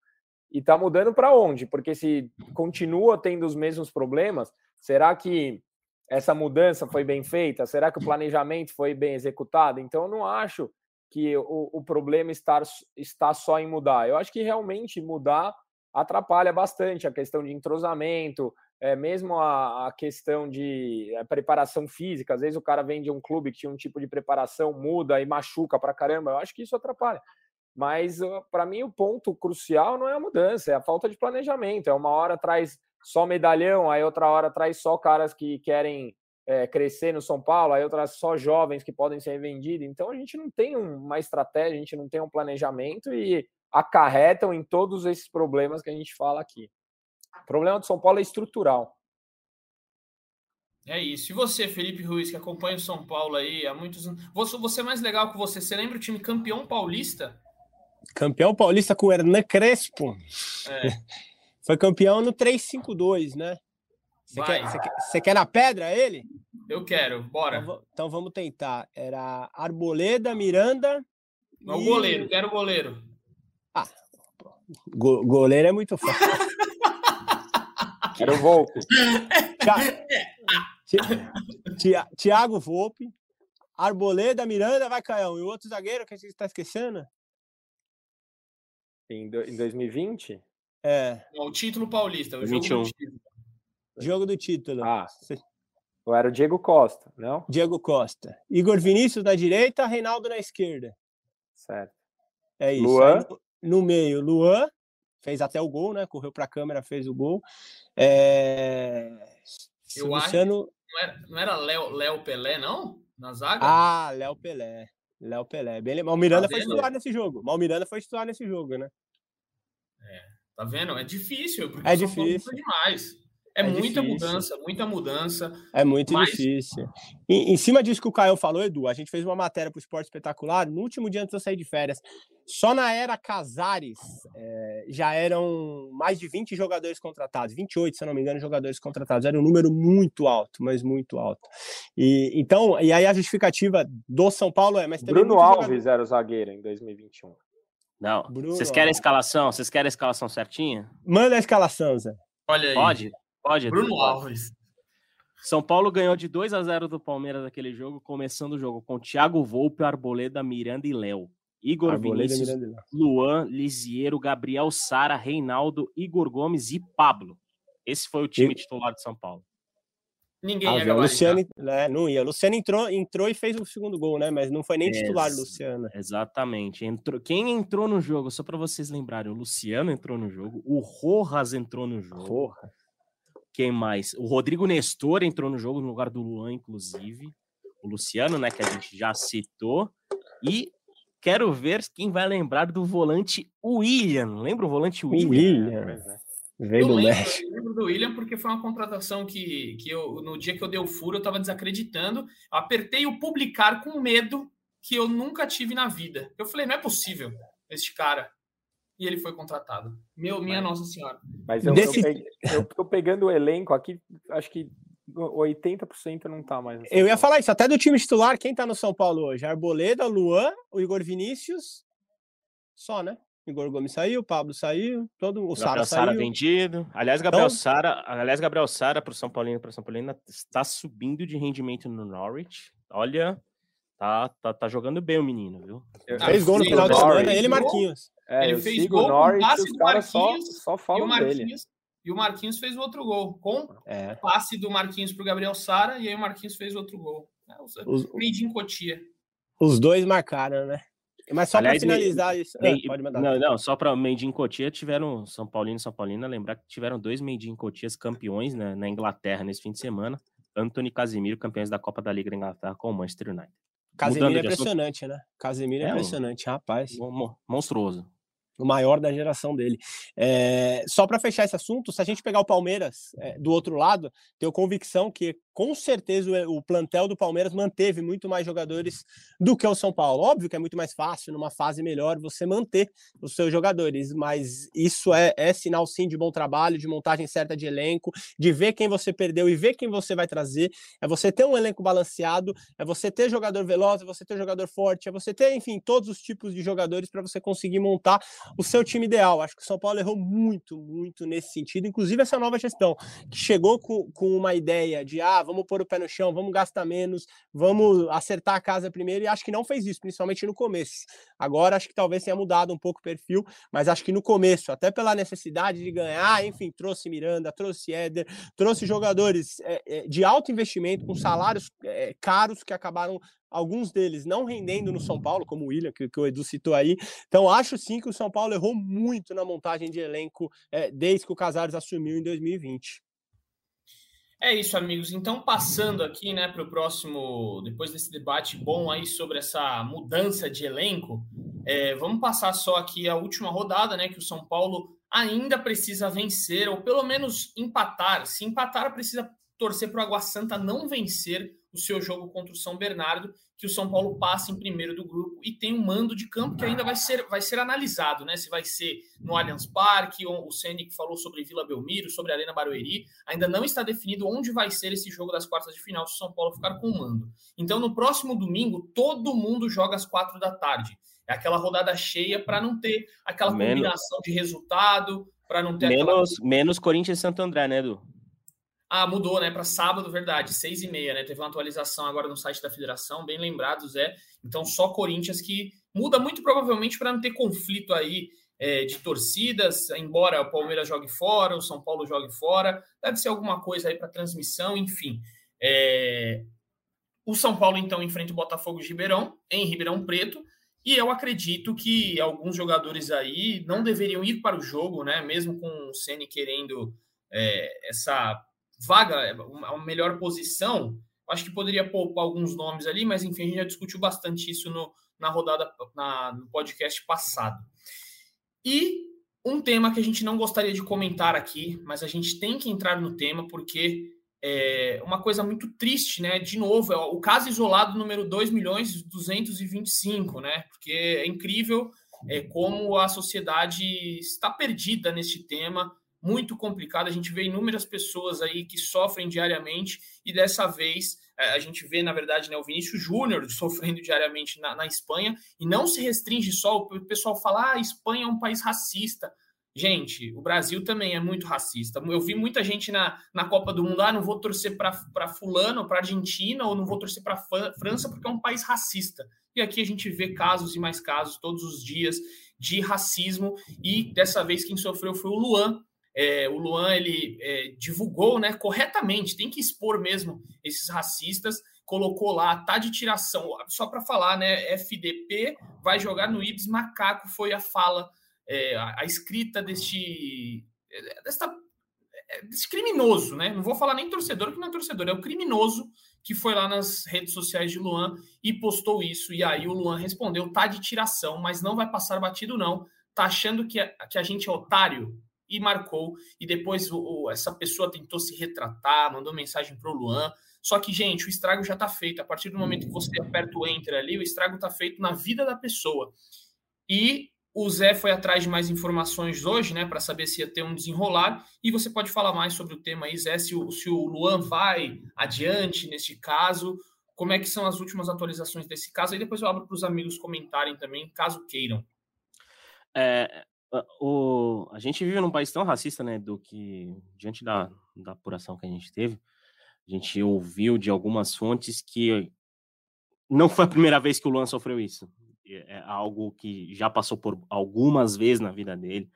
E tá mudando para onde? Porque se continua tendo os mesmos problemas, será que essa mudança foi bem feita? Será que o planejamento foi bem executado? Então, eu não acho que o, o problema está, está só em mudar. Eu acho que realmente mudar atrapalha bastante a questão de entrosamento, é, mesmo a, a, questão de a preparação física, às vezes o cara vem de um clube que tinha um tipo de preparação, muda e machuca pra caramba, eu acho que isso atrapalha. Mas para mim o ponto crucial não é a mudança, é a falta de planejamento. É uma hora traz só medalhão, aí outra hora traz só caras que querem é, crescer no São Paulo, aí outras só jovens que podem ser vendidos. Então a gente não tem uma estratégia, a gente não tem um planejamento e acarretam em todos esses problemas que a gente fala aqui. O problema do São Paulo é estrutural. É isso. E você, Felipe Ruiz, que acompanha o São Paulo aí há muitos anos. Você é mais legal que você. Você lembra o time campeão paulista? Campeão paulista com o Hernan Crespo. É. (laughs) Foi campeão no 3-5-2, né? Você quer, você, quer, você quer na pedra ele? Eu quero, bora. Então, então vamos tentar. Era Arboleda, Miranda. Não, e... goleiro, quero goleiro. Ah, go goleiro é muito fácil. (laughs) Era o Volpe. Tiago (laughs) Volpe, Arboleda, Miranda, vai Caião. E o outro zagueiro que a gente está esquecendo? Em, do, em 2020? É. o título paulista, o 21. jogo do título. Jogo do título. Ah, ou era o Diego Costa, não? Diego Costa. Igor Vinícius na direita, Reinaldo na esquerda. Certo. É isso. Luan. Aí, no meio, Luan, fez até o gol, né? Correu para a câmera, fez o gol. É... Eu Luciano... acho não era, não era Léo, Léo Pelé, não? Na zaga? Ah, Léo Pelé. Léo Pelé. Bem, Mal Miranda tá foi titular nesse jogo. Mal Miranda foi titular nesse jogo, né? É, tá vendo? É difícil, porque é difícil demais. É, é muita difícil. mudança, muita mudança. É muito mas... difícil. Em, em, cima disso que o Caio falou, Edu, a gente fez uma matéria para o Esporte Espetacular no último dia antes de eu sair de férias. Só na era Casares é, já eram mais de 20 jogadores contratados, 28, se não me engano, jogadores contratados. Era um número muito alto, mas muito alto. E então, e aí a justificativa do São Paulo é, mas Bruno Alves jogador... era o zagueiro em 2021. Não. Bruno Vocês querem a escalação? Vocês querem a escalação certinha? Manda a escalação, Zé. Olha aí. Pode? Pode. Bruno Alves. São Paulo ganhou de 2 a 0 do Palmeiras naquele jogo, começando o jogo com Thiago Volpe, Arboleda, Miranda e Léo. Igor Arboleda, Vinícius, Miranda. Luan, Lisiero, Gabriel Sara, Reinaldo, Igor Gomes e Pablo. Esse foi o time e... titular de São Paulo. Ninguém ah, ia Luciano, né, não ia. Luciano entrou, entrou e fez o segundo gol, né? Mas não foi nem titular, Luciano. Exatamente. Entrou, quem entrou no jogo, só para vocês lembrarem, o Luciano entrou no jogo, o Rojas entrou no jogo. Rojas. Quem mais? O Rodrigo Nestor entrou no jogo no lugar do Luan, inclusive. O Luciano, né, que a gente já citou. E quero ver quem vai lembrar do volante William. Lembra o volante William? William. É. Veio do lembro, eu lembro do William porque foi uma contratação que, que eu, no dia que eu dei o furo, eu estava desacreditando. Eu apertei o publicar com medo que eu nunca tive na vida. Eu falei, não é possível este cara. E ele foi contratado. Meu, minha Mas, Nossa Senhora. Mas eu, Desse... eu, peguei, eu tô pegando o elenco aqui, acho que 80% não tá mais. Eu ia falar isso, até do time titular, quem tá no São Paulo hoje? Arboleda, Luan, o Igor Vinícius, só, né? Igor Gomes saiu, Pablo saiu, todo o Sara saiu. vendido. Aliás, Gabriel então... Sara, aliás, Gabriel Sara para o São Paulino, para São Paulino está subindo de rendimento no Norwich. Olha, tá, tá, tá jogando bem o menino, viu? Ah, fez gol no final de semana, ele e Marquinhos. É, ele fez gol Norwich, passe do Marquinhos, só, só falam e o Marquinhos, dele. E o Marquinhos fez o outro gol, com é. passe do Marquinhos para o Gabriel Sara, e aí o Marquinhos fez outro gol. É, os, Made in Cotia. Os dois marcaram, né? Mas só para finalizar isso. Ah, pode mandar. Não, não só para in Cotia tiveram São Paulino e São Paulina. Lembrar que tiveram dois in Cotias campeões né, na Inglaterra nesse fim de semana. Anthony e Casemiro, campeões da Copa da Liga da Inglaterra com o Manchester United. Casemiro é impressionante, assunto... né? Casemiro é, é impressionante, um... rapaz. Monstruoso o maior da geração dele. É, só para fechar esse assunto, se a gente pegar o Palmeiras é, do outro lado, tenho convicção que com certeza o, plantel do Palmeiras manteve muito mais jogadores do que o São Paulo. Óbvio que é muito mais fácil, numa fase melhor, você manter os seus jogadores, mas isso é, é sinal sim de bom trabalho, de montagem certa de elenco, de ver quem você perdeu e ver quem você vai trazer. É você ter um elenco balanceado, é você ter jogador veloz, é você ter jogador forte, é você ter, enfim, todos os tipos de jogadores para você conseguir montar o seu time ideal. Acho que o São Paulo errou muito, muito nesse sentido, inclusive essa nova gestão, que chegou com, com uma ideia de ah, vamos pôr o pé no chão, vamos gastar menos, vamos acertar a casa primeiro, e acho que não fez isso, principalmente no começo. Agora acho que talvez tenha mudado um pouco o perfil, mas acho que no começo, até pela necessidade de ganhar, enfim, trouxe Miranda, trouxe Éder, trouxe jogadores é, de alto investimento, com salários é, caros que acabaram alguns deles não rendendo no São Paulo, como o William, que, que, o Edu citou aí. Então, acho sim que o São Paulo errou muito na montagem de elenco é, desde que o Casares assumiu em 2020. É isso, amigos. Então, passando aqui, né, para o próximo, depois desse debate bom aí sobre essa mudança de elenco, é, vamos passar só aqui a última rodada, né, que o São Paulo ainda precisa vencer, ou pelo menos empatar. Se empatar, precisa torcer para o Água Santa não vencer o seu jogo contra o São Bernardo, que o São Paulo passa em primeiro do grupo e tem um mando de campo que ainda vai ser, vai ser analisado, né? Se vai ser no Allianz Parque, o Ceni falou sobre Vila Belmiro, sobre Arena Barueri, ainda não está definido onde vai ser esse jogo das quartas de final se o São Paulo ficar com o mando. Então, no próximo domingo, todo mundo joga às quatro da tarde. É aquela rodada cheia para não ter aquela combinação de resultado, para não ter menos, aquela... menos Corinthians e Santo André, né, Edu? Ah, mudou, né? Para sábado, verdade, seis e meia, né? Teve uma atualização agora no site da federação, bem lembrado, Zé. Então, só Corinthians que muda muito provavelmente para não ter conflito aí é, de torcidas, embora o Palmeiras jogue fora, o São Paulo jogue fora, deve ser alguma coisa aí para transmissão, enfim. É... O São Paulo, então, enfrenta o Botafogo de Ribeirão, em Ribeirão Preto, e eu acredito que alguns jogadores aí não deveriam ir para o jogo, né? Mesmo com o Ceni querendo é, essa vaga, é, uma melhor posição, Acho que poderia poupar alguns nomes ali, mas enfim, a gente já discutiu bastante isso no, na rodada, na, no podcast passado. E um tema que a gente não gostaria de comentar aqui, mas a gente tem que entrar no tema porque é uma coisa muito triste, né? De novo, é o caso isolado número 2 milhões 225, né? Porque é incrível é, como a sociedade está perdida neste tema, muito complicado. A gente vê inúmeras pessoas aí que sofrem diariamente e dessa vez é, a gente vê, na verdade, né, o Vinícius Júnior (laughs) sofrendo diariamente na, na, Espanha e não se restringe só. O pessoal fala, ah, a Espanha é um país racista. Gente, o Brasil também é muito racista. Eu vi muita gente na, na Copa do Mundo, ah, não vou torcer para Fulano, para Argentina, ou não vou torcer para França, porque é um país racista. E aqui a gente vê casos e mais casos todos os dias de racismo, e dessa vez quem sofreu foi o Luan. É, o Luan ele é, divulgou né, corretamente, tem que expor mesmo esses racistas, colocou lá, tá de tiração, só para falar, né? FDP vai jogar no Ibis, macaco foi a fala é, a, a, escrita deste, desta, é, desse criminoso, né? Não vou falar nem torcedor, que não é torcedor, é o criminoso que foi lá nas redes sociais de Luan e postou isso. E aí o Luan respondeu: tá de tiração, mas não vai passar batido, não. Tá achando que a, que a gente é otário? E marcou. E depois o, essa pessoa tentou se retratar, mandou mensagem pro Luan. Só que, gente, o estrago já tá feito. A partir do momento que você aperta o enter ali, o estrago tá feito na vida da pessoa. E o Zé foi atrás de mais informações hoje, né, para saber se ia ter um desenrolar. E você pode falar mais sobre o tema aí, Zé, se o, se o Luan vai adiante neste caso, como é que são as últimas atualizações desse caso. Aí depois eu abro para os amigos comentarem também, caso queiram. É, o, a gente vive num país tão racista, né, do que, diante da, da apuração que a gente teve, a gente ouviu de algumas fontes que não foi a primeira vez que o Luan sofreu isso. É, é algo que já passou por algumas vezes na vida dele.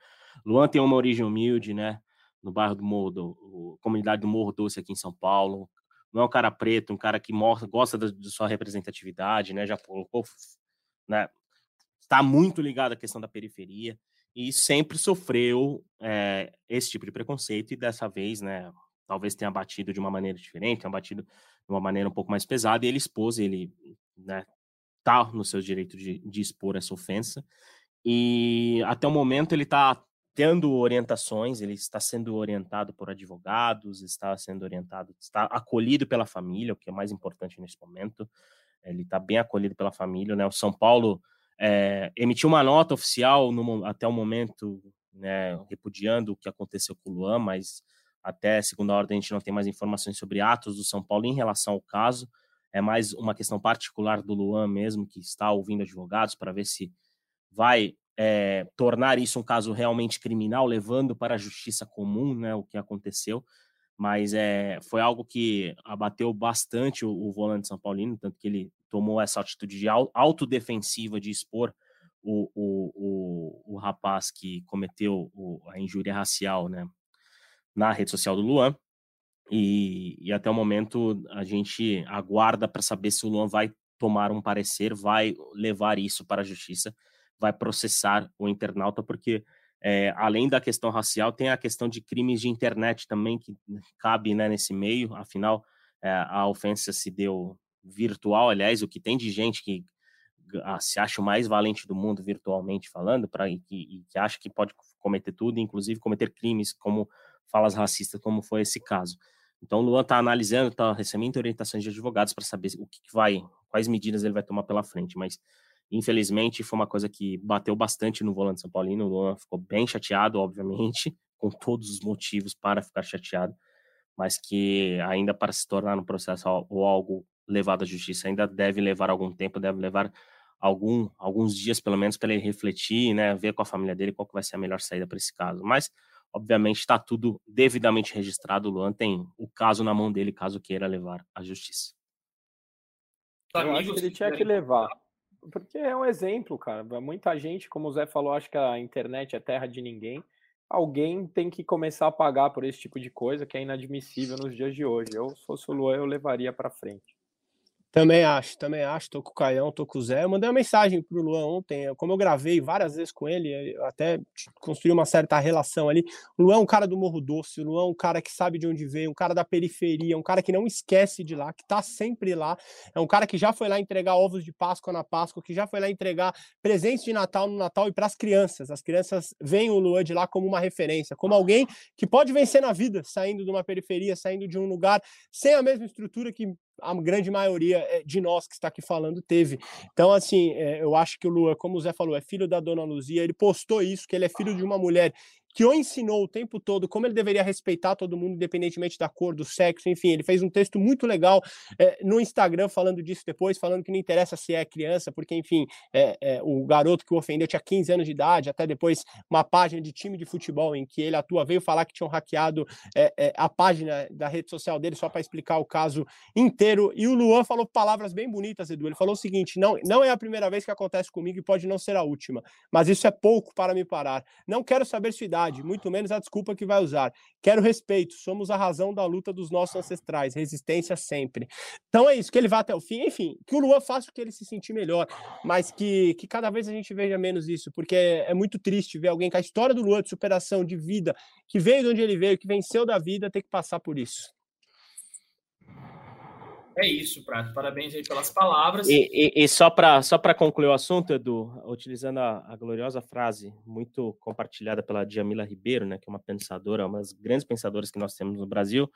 Luan tem uma origem humilde, né? No bairro do Morro, comunidade do Morro Doce aqui em São Paulo. Não é um cara preto, um cara que mostra, gosta da, de sua representatividade, né? Já colocou, né? Está muito ligado à questão da periferia e sempre sofreu é, esse tipo de preconceito e dessa vez, né? Talvez tenha batido de uma maneira diferente, tenha batido de uma maneira um pouco mais pesada e ele expôs, ele né, está no seu direito de, de expor essa ofensa. E até o momento ele está tendo orientações, ele está sendo orientado por advogados, está sendo orientado, está acolhido pela família, o que é mais importante nesse momento. Ele está bem acolhido pela família, né? O São Paulo é, emitiu uma nota oficial no, até o momento, né, repudiando o que aconteceu com o Luan, mas até segunda ordem a gente não tem mais informações sobre atos do São Paulo em relação ao caso é mais uma questão particular do Luan mesmo, que está ouvindo advogados para ver se vai é, tornar isso um caso realmente criminal, levando para a justiça comum né, o que aconteceu. Mas é, foi algo que abateu bastante o, o volante São Paulino, tanto que ele tomou essa atitude de autodefensiva de expor o, o, o, o rapaz que cometeu a injúria racial né, na rede social do Luan. E, e até o momento a gente aguarda para saber se o Luan vai tomar um parecer, vai levar isso para a justiça, vai processar o internauta, porque é, além da questão racial, tem a questão de crimes de internet também, que cabe né, nesse meio, afinal, é, a ofensa se deu virtual, aliás, o que tem de gente que ah, se acha o mais valente do mundo virtualmente falando, pra, e, e que acha que pode cometer tudo, inclusive cometer crimes como falas racistas, como foi esse caso. Então, o Luan está analisando, está recebendo orientações de advogados para saber o que, que, vai, quais medidas ele vai tomar pela frente. Mas, infelizmente, foi uma coisa que bateu bastante no volante São Paulino. O Luan ficou bem chateado, obviamente, (laughs) com todos os motivos para ficar chateado, mas que ainda para se tornar um processo ou algo levado à justiça ainda deve levar algum tempo, deve levar algum, alguns dias pelo menos para ele refletir, né, ver com a família dele qual que vai ser a melhor saída para esse caso. Mas Obviamente está tudo devidamente registrado. O Luan tem o caso na mão dele, caso queira levar à justiça. Eu acho que ele tinha que levar. Porque é um exemplo, cara. Muita gente, como o Zé falou, acha que a internet é terra de ninguém. Alguém tem que começar a pagar por esse tipo de coisa que é inadmissível nos dias de hoje. Eu, se fosse o Luan, eu levaria para frente. Também acho, também acho. Tô com o Caião, tô com o Zé. Eu mandei uma mensagem pro Luan ontem, como eu gravei várias vezes com ele, até construí uma certa relação ali. O Luan é um cara do Morro Doce, o Luan é um cara que sabe de onde veio, um cara da periferia, um cara que não esquece de lá, que tá sempre lá. É um cara que já foi lá entregar ovos de Páscoa na Páscoa, que já foi lá entregar presentes de Natal no Natal e para as crianças. As crianças veem o Luan de lá como uma referência, como alguém que pode vencer na vida, saindo de uma periferia, saindo de um lugar sem a mesma estrutura que a grande maioria eh, de nós que está aqui falando teve. Então, assim, eh, eu acho que o Lua, como o Zé falou, é filho da dona Luzia, ele postou isso, que ele é filho de uma mulher que o ensinou o tempo todo como ele deveria respeitar todo mundo, independentemente da cor, do sexo, enfim, ele fez um texto muito legal é, no Instagram falando disso depois, falando que não interessa se é criança, porque, enfim, é, é, o garoto que o ofendeu tinha 15 anos de idade, até depois uma página de time de futebol em que ele atua veio falar que tinham hackeado a página da rede social dele só para explicar o caso inteiro, e o Luan falou palavras bem bonitas, Edu, ele falou o seguinte, não, não é a primeira vez que acontece comigo e pode não ser a última, mas isso é pouco para me parar, não quero saber sua idade, verdade, muito menos a desculpa que vai usar. Quero respeito, somos a razão da luta dos nossos ancestrais, resistência sempre. Então é isso, que ele vá até o fim, enfim, que o Luan faça o que ele se sentir melhor, mas que, que cada vez a gente veja menos isso, porque é, é muito triste ver alguém com a história do Luan de superação, de vida, que veio de onde ele veio, que venceu da vida, ter que passar por isso. É isso, Prato. Parabéns aí pelas palavras. E, e, e só para só concluir o assunto, Edu, utilizando a, a, gloriosa frase muito compartilhada pela Djamila Ribeiro, né, que é uma pensadora, uma das grandes pensadoras que nós temos no Brasil,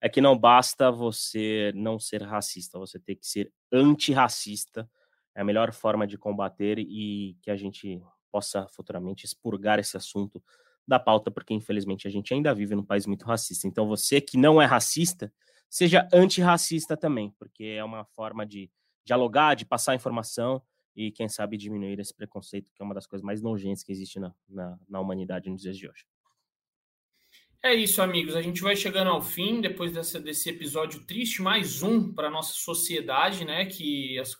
é que não basta você não ser racista, você tem que ser antirracista. É a melhor forma de combater e que a gente possa futuramente expurgar esse assunto da pauta, porque infelizmente a gente ainda vive num país muito racista. Então você que não é racista, seja antirracista também, porque é uma forma de dialogar, de passar informação e, quem sabe, diminuir esse preconceito, que é uma das coisas mais nojentas que existe na, na, na humanidade nos dias de hoje. É isso, amigos. A gente vai chegando ao fim depois dessa, desse episódio triste, mais um para nossa sociedade, né? Que as,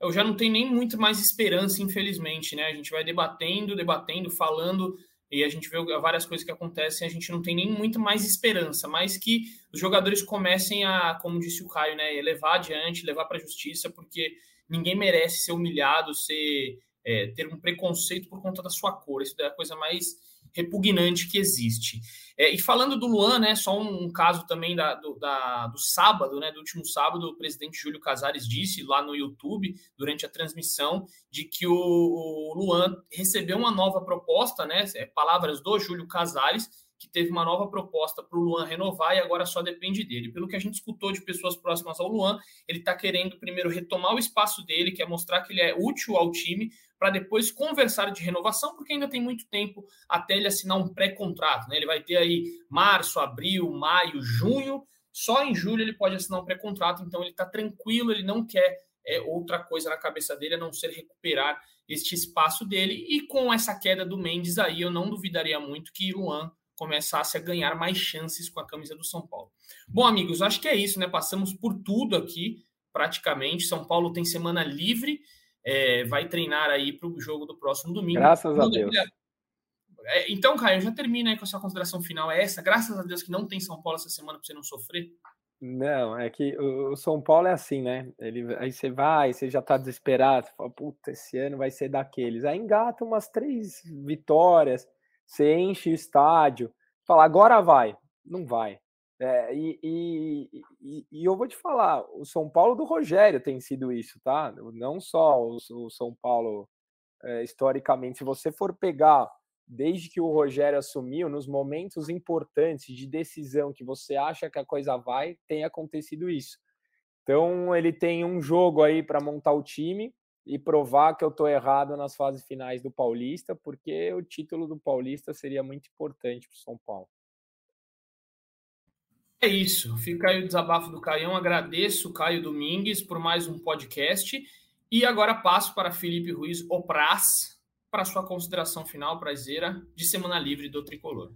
eu já não tenho nem muito mais esperança, infelizmente, né? A gente vai debatendo, debatendo, falando e a gente vê várias coisas que acontecem, a gente não tem nem muito mais esperança, mas que os jogadores comecem a, como disse o Caio, né, levar adiante, levar para a justiça, porque ninguém merece ser humilhado, ser é, ter um preconceito por conta da sua cor. Isso é a coisa mais repugnante que existe. É, e falando do Luan, né, só um, um caso também da, do, da, do sábado, né, do último sábado, o presidente Júlio Casares disse lá no YouTube, durante a transmissão, de que o, o Luan recebeu uma nova proposta, né, é, palavras do Júlio Casares, que teve uma nova proposta para o Luan renovar e agora só depende dele. Pelo que a gente escutou de pessoas próximas ao Luan, ele está querendo primeiro retomar o espaço dele, que é mostrar que ele é útil ao time, para depois conversar de renovação, porque ainda tem muito tempo até ele assinar um pré-contrato. Né? Ele vai ter aí março, abril, maio, junho. Só em julho ele pode assinar um pré-contrato, então ele está tranquilo, ele não quer é, outra coisa na cabeça dele a não ser recuperar este espaço dele. E com essa queda do Mendes aí, eu não duvidaria muito que Luan começasse a ganhar mais chances com a camisa do São Paulo. Bom, amigos, acho que é isso, né? Passamos por tudo aqui, praticamente. São Paulo tem semana livre é, vai treinar aí para o jogo do próximo domingo. Graças a Deus. É, então, Caio, já termina aí com a sua consideração final. É essa? Graças a Deus que não tem São Paulo essa semana para você não sofrer? Não, é que o São Paulo é assim, né? Ele, aí você vai, você já tá desesperado, você fala, puta, esse ano vai ser daqueles. Aí engata umas três vitórias, você enche o estádio, fala, agora vai. Não vai. É, e, e, e, e, eu vou te falar, o São Paulo do Rogério tem sido isso, tá? Não só o, o São Paulo é, historicamente. Se você for pegar desde que o Rogério assumiu, nos momentos importantes de decisão que você acha que a coisa vai, tem acontecido isso. Então ele tem um jogo aí para montar o time e provar que eu estou errado nas fases finais do Paulista, porque o título do Paulista seria muito importante para o São Paulo. É isso. Fica aí o desabafo do Caião. Agradeço Caio Domingues por mais um podcast. E agora passo para Felipe Ruiz Opraz para sua consideração final prazeira de Semana Livre do Tricolor.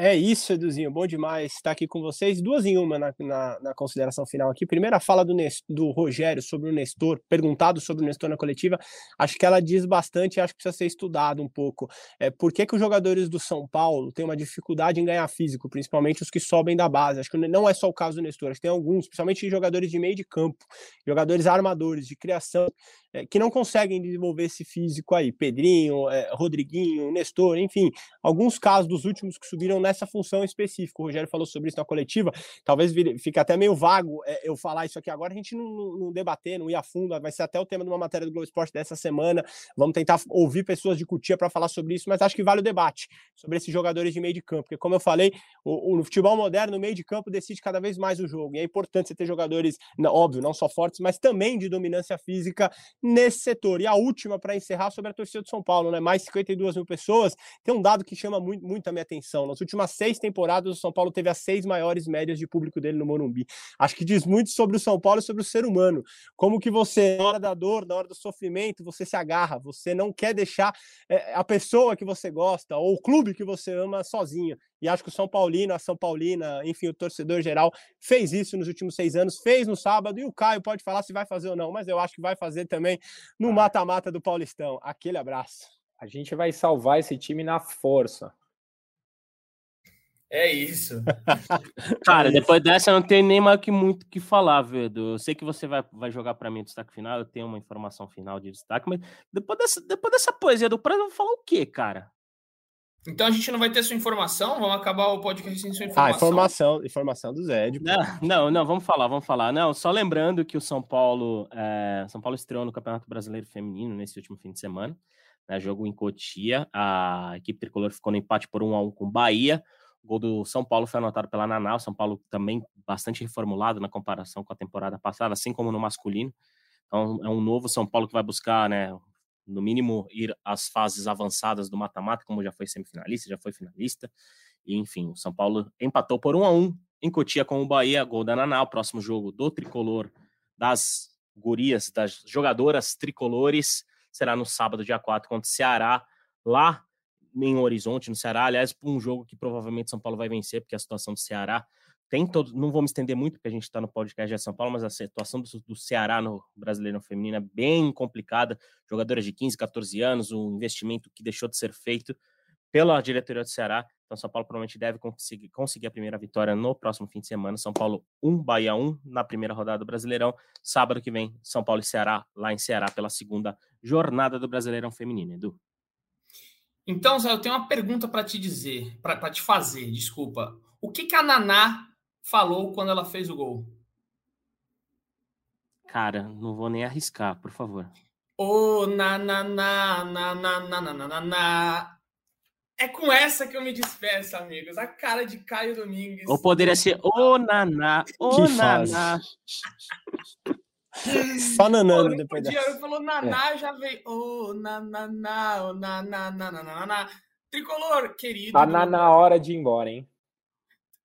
É isso, Eduzinho, bom demais estar aqui com vocês. Duas em uma na, na, na consideração final aqui. Primeira fala do, do Rogério sobre o Nestor, perguntado sobre o Nestor na coletiva, acho que ela diz bastante acho que precisa ser estudado um pouco. É, por que, que os jogadores do São Paulo têm uma dificuldade em ganhar físico, principalmente os que sobem da base? Acho que não é só o caso do Nestor, acho que tem alguns, principalmente jogadores de meio de campo, jogadores armadores, de criação, é, que não conseguem desenvolver esse físico aí. Pedrinho, é, Rodriguinho, Nestor, enfim, alguns casos dos últimos que subiram nessa função específica. O Rogério falou sobre isso na coletiva, talvez fique até meio vago é, eu falar isso aqui agora, a gente não, não, não, debater, não ir a fundo, vai ser até o tema de uma matéria do Globo Esporte dessa semana. Vamos tentar ouvir pessoas de Cutia para falar sobre isso, mas acho que vale o debate sobre esses jogadores de meio de campo, porque como eu falei, o, o futebol moderno, o meio de campo decide cada vez mais o jogo, e é importante você ter jogadores, óbvio, não só fortes, mas também de dominância física nesse setor. E a última, para encerrar, sobre a torcida do São Paulo, né? Mais 52 mil pessoas. Tem um dado que chama muito, muito a minha atenção. Nas últimas seis temporadas, o São Paulo teve as seis maiores médias de público dele no Morumbi. Acho que diz muito sobre o São Paulo e sobre o ser humano. Como que você, na hora da dor, na hora do sofrimento, você se agarra, você não quer deixar é, a pessoa que você gosta ou o clube que você ama sozinho. E acho que o São Paulino, a São Paulina, enfim, o torcedor geral fez isso nos últimos seis anos, fez no sábado, e o Caio pode falar se vai fazer ou não, mas eu acho que vai fazer também no mata-mata do Paulistão. Aquele abraço. A gente vai salvar esse time na força. É isso. (laughs) Cara, depois dessa não tem nem mais que muito que falar, Vedo. Eu sei que você vai, vai jogar para mim o destaque final, eu tenho uma informação final de destaque, mas depois dessa, depois dessa poesia do Prazo, eu vou falar o quê, cara? Então a gente não vai ter sua informação? Vamos acabar o podcast sem sua informação. Ah, informação, informação do Zé. Não, não, não, vamos falar, vamos falar. Não, só lembrando que o São Paulo, é, São Paulo estreou no Campeonato Brasileiro Feminino nesse último fim de semana. Né, jogo em Cotia, a equipe tricolor ficou no empate por 1 a 1 com o Bahia. O gol do São Paulo foi anotado pela Naná. O São Paulo também bastante reformulado na comparação com a temporada passada, assim como no masculino. Então é um novo São Paulo que vai buscar, né, no mínimo, ir às fases avançadas do mata-mata, como já foi semifinalista, já foi finalista. E, enfim, o São Paulo empatou por 1 a 1 em Cotia com o Bahia, gol da Naná, o próximo jogo do tricolor das gurias, das jogadoras tricolores, será no sábado, dia 4, contra o Ceará, lá em Horizonte, no Ceará. Aliás, um jogo que provavelmente São Paulo vai vencer, porque a situação do Ceará tem todo, não vou me estender muito, porque a gente está no podcast de São Paulo, mas a situação do, do, Ceará no brasileiro feminino é bem complicada. Jogadoras de 15, 14 anos, um investimento que deixou de ser feito pela diretoria do Ceará. Então, São Paulo provavelmente deve conseguir, conseguir a primeira vitória no próximo fim de semana. São Paulo 1, Bahia 1 na primeira rodada do Brasileirão. Sábado que vem, São Paulo e Ceará, lá em Ceará, pela segunda jornada do Brasileirão Feminino. Edu. Então, Zé, eu tenho uma pergunta para te dizer, para te fazer, desculpa. O que, que a Naná falou quando ela fez o gol? Cara, não vou nem arriscar, por favor. Ô, na, na, na, na, na, na, na, na, na. É com essa que eu me despeço, amigos. A cara de Caio Domingues. Ou poderia ser ô, naná, ô, naná. Só nanando depois dessa. Eu falou naná, é. já veio. Ô, naná, ô, naná, naná, naná. Tricolor, querido. Tá na, na hora de ir embora, hein?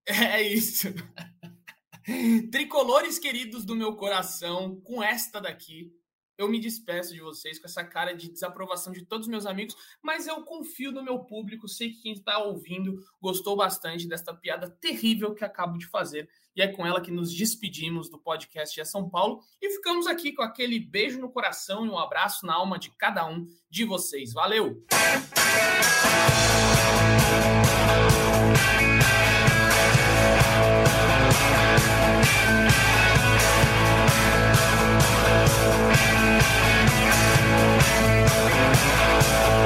É isso. (laughs) Tricolores queridos do meu coração, com esta daqui, eu me despeço de vocês com essa cara de desaprovação de todos os meus amigos, mas eu confio no meu público, sei que quem está ouvindo gostou bastante desta piada terrível que acabo de fazer. E é com ela que nos despedimos do podcast de São Paulo e ficamos aqui com aquele beijo no coração e um abraço na alma de cada um de vocês. Valeu!